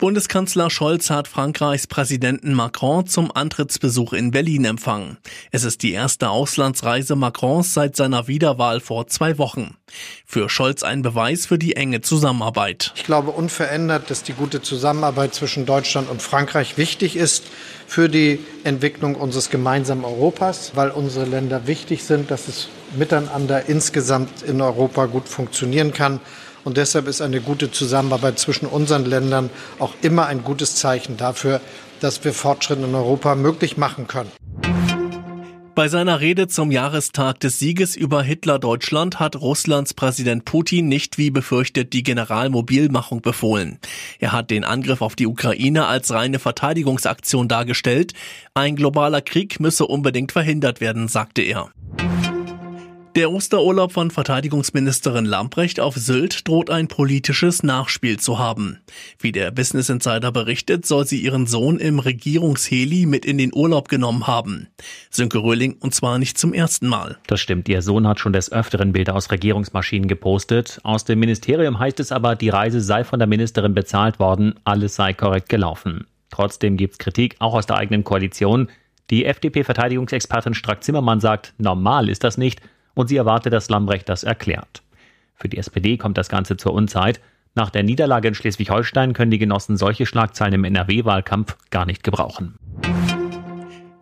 Bundeskanzler Scholz hat Frankreichs Präsidenten Macron zum Antrittsbesuch in Berlin empfangen. Es ist die erste Auslandsreise Macrons seit seiner Wiederwahl vor zwei Wochen. Für Scholz ein Beweis für die enge Zusammenarbeit. Ich glaube unverändert, dass die gute Zusammenarbeit zwischen Deutschland und Frankreich wichtig ist für die Entwicklung unseres gemeinsamen Europas, weil unsere Länder wichtig sind, dass es miteinander insgesamt in Europa gut funktionieren kann. Und deshalb ist eine gute Zusammenarbeit zwischen unseren Ländern auch immer ein gutes Zeichen dafür, dass wir Fortschritte in Europa möglich machen können. Bei seiner Rede zum Jahrestag des Sieges über Hitler-Deutschland hat Russlands Präsident Putin nicht wie befürchtet die Generalmobilmachung befohlen. Er hat den Angriff auf die Ukraine als reine Verteidigungsaktion dargestellt. Ein globaler Krieg müsse unbedingt verhindert werden, sagte er. Der Osterurlaub von Verteidigungsministerin Lamprecht auf Sylt droht ein politisches Nachspiel zu haben. Wie der Business Insider berichtet, soll sie ihren Sohn im Regierungsheli mit in den Urlaub genommen haben. Sönke Röhling und zwar nicht zum ersten Mal. Das stimmt, ihr Sohn hat schon des Öfteren Bilder aus Regierungsmaschinen gepostet. Aus dem Ministerium heißt es aber, die Reise sei von der Ministerin bezahlt worden, alles sei korrekt gelaufen. Trotzdem gibt's Kritik, auch aus der eigenen Koalition. Die FDP-Verteidigungsexpertin Strack-Zimmermann sagt, normal ist das nicht und sie erwarte, dass Lambrecht das erklärt. Für die SPD kommt das Ganze zur Unzeit. Nach der Niederlage in Schleswig-Holstein können die Genossen solche Schlagzeilen im NRW-Wahlkampf gar nicht gebrauchen.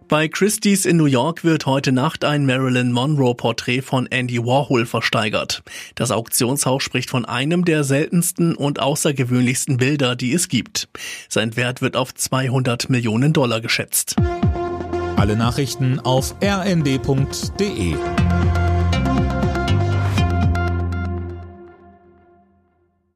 Bei Christie's in New York wird heute Nacht ein Marilyn Monroe-Porträt von Andy Warhol versteigert. Das Auktionshaus spricht von einem der seltensten und außergewöhnlichsten Bilder, die es gibt. Sein Wert wird auf 200 Millionen Dollar geschätzt. Alle Nachrichten auf rnd.de